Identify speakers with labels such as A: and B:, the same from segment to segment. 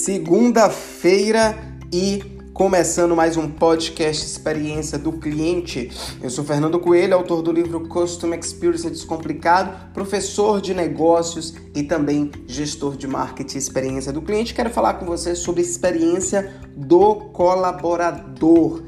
A: Segunda-feira e começando mais um podcast Experiência do Cliente. Eu sou Fernando Coelho, autor do livro Custom Experience Descomplicado, professor de negócios e também gestor de marketing Experiência do Cliente. Quero falar com você sobre experiência do colaborador.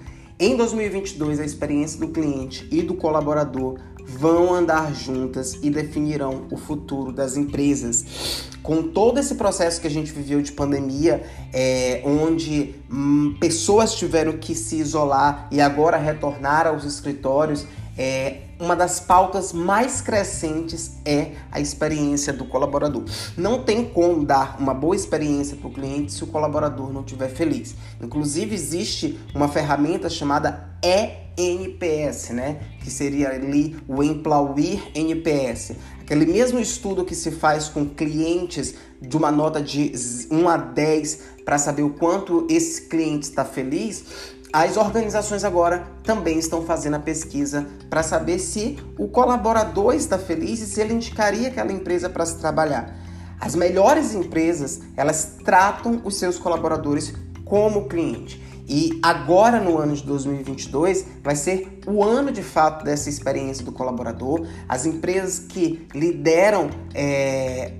A: Em 2022, a experiência do cliente e do colaborador vão andar juntas e definirão o futuro das empresas. Com todo esse processo que a gente viveu de pandemia, é, onde hum, pessoas tiveram que se isolar e agora retornar aos escritórios, é, uma das pautas mais crescentes é a experiência do colaborador. Não tem como dar uma boa experiência para o cliente se o colaborador não estiver feliz. Inclusive, existe uma ferramenta chamada ENPS, né? Que seria ali o Employer NPS. Aquele mesmo estudo que se faz com clientes de uma nota de 1 a 10 para saber o quanto esse cliente está feliz, as organizações agora também estão fazendo a pesquisa para saber se o colaborador está feliz e se ele indicaria aquela empresa para se trabalhar. As melhores empresas, elas tratam os seus colaboradores como cliente. E agora, no ano de 2022, vai ser o ano de fato dessa experiência do colaborador. As empresas que lideram é,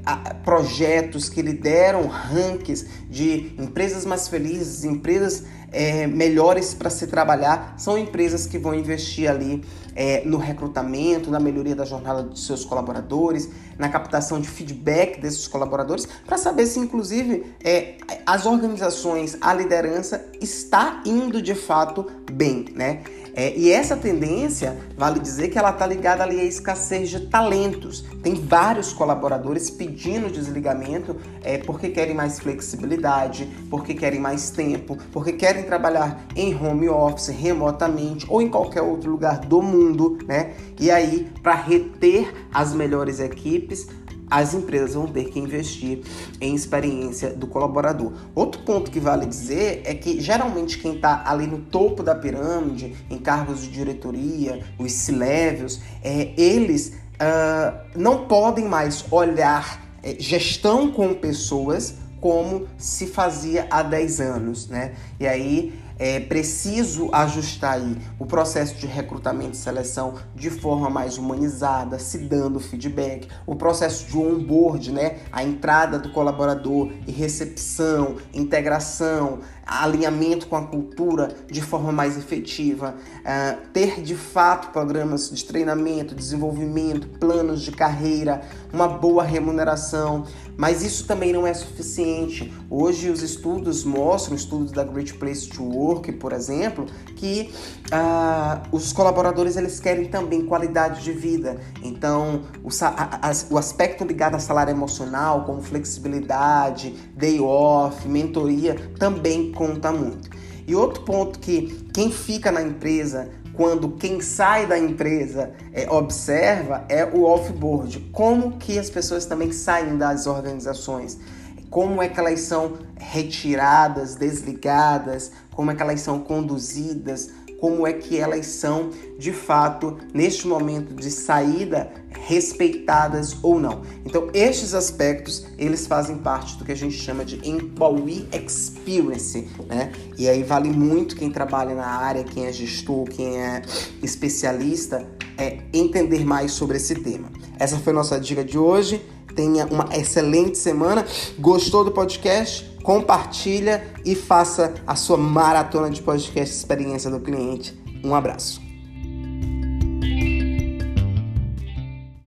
A: projetos, que lideram rankings de empresas mais felizes, empresas é, melhores para se trabalhar, são empresas que vão investir ali é, no recrutamento, na melhoria da jornada dos seus colaboradores, na captação de feedback desses colaboradores, para saber se, inclusive, é, as organizações, a liderança está indo de fato bem, né? É, e essa tendência, vale dizer que ela está ligada ali à escassez de talentos. Tem vários colaboradores pedindo desligamento é, porque querem mais flexibilidade, porque querem mais tempo, porque querem trabalhar em home office, remotamente ou em qualquer outro lugar do mundo, né? E aí, para reter as melhores equipes, as empresas vão ter que investir em experiência do colaborador. Outro ponto que vale dizer é que geralmente quem está ali no topo da pirâmide, em cargos de diretoria, os C-levels, é, eles uh, não podem mais olhar é, gestão com pessoas como se fazia há 10 anos, né? E aí é preciso ajustar aí o processo de recrutamento e seleção de forma mais humanizada, se dando feedback, o processo de onboard, né, a entrada do colaborador e recepção, integração, alinhamento com a cultura de forma mais efetiva, uh, ter de fato programas de treinamento, desenvolvimento, planos de carreira, uma boa remuneração, mas isso também não é suficiente. Hoje os estudos mostram, estudos da Great Place to Work, por exemplo, que uh, os colaboradores eles querem também qualidade de vida. Então o, a, a, o aspecto ligado a salário emocional, como flexibilidade, day off, mentoria, também conta muito. E outro ponto que quem fica na empresa quando quem sai da empresa é, observa é o offboard. Como que as pessoas também saem das organizações? Como é que elas são retiradas, desligadas? Como é que elas são conduzidas? Como é que elas são de fato neste momento de saída respeitadas ou não. Então, estes aspectos, eles fazem parte do que a gente chama de employee experience, né? E aí vale muito quem trabalha na área, quem é gestor, quem é especialista, é entender mais sobre esse tema. Essa foi a nossa dica de hoje. Tenha uma excelente semana. Gostou do podcast? Compartilha e faça a sua maratona de podcast experiência do cliente. Um abraço.